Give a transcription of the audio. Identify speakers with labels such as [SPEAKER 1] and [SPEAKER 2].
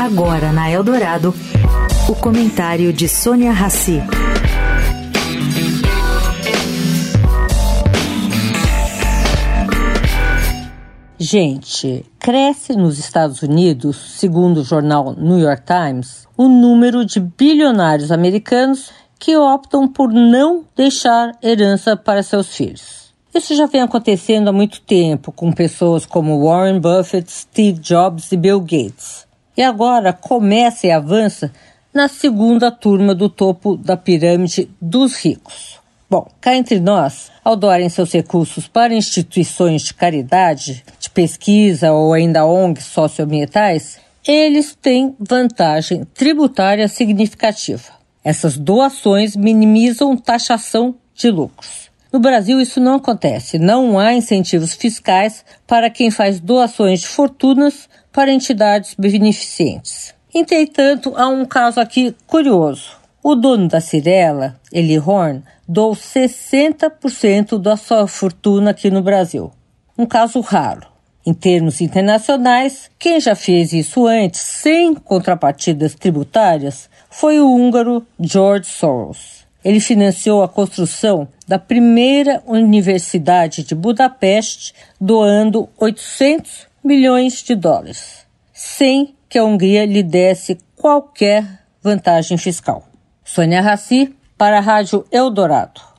[SPEAKER 1] Agora na Eldorado, o comentário de Sônia Rassi.
[SPEAKER 2] Gente, cresce nos Estados Unidos, segundo o jornal New York Times, o número de bilionários americanos que optam por não deixar herança para seus filhos. Isso já vem acontecendo há muito tempo com pessoas como Warren Buffett, Steve Jobs e Bill Gates. E agora começa e avança na segunda turma do topo da pirâmide dos ricos. Bom, cá entre nós, ao doarem seus recursos para instituições de caridade, de pesquisa ou ainda ONGs socioambientais, eles têm vantagem tributária significativa. Essas doações minimizam taxação de lucros. No Brasil, isso não acontece. Não há incentivos fiscais para quem faz doações de fortunas para entidades beneficentes. Entretanto, há um caso aqui curioso. O dono da Cirela, Eli Horn, doou 60% da sua fortuna aqui no Brasil. Um caso raro. Em termos internacionais, quem já fez isso antes, sem contrapartidas tributárias, foi o húngaro George Soros. Ele financiou a construção da primeira universidade de Budapeste, doando 800 milhões de dólares, sem que a Hungria lhe desse qualquer vantagem fiscal. Sônia Raci, para a Rádio Eldorado.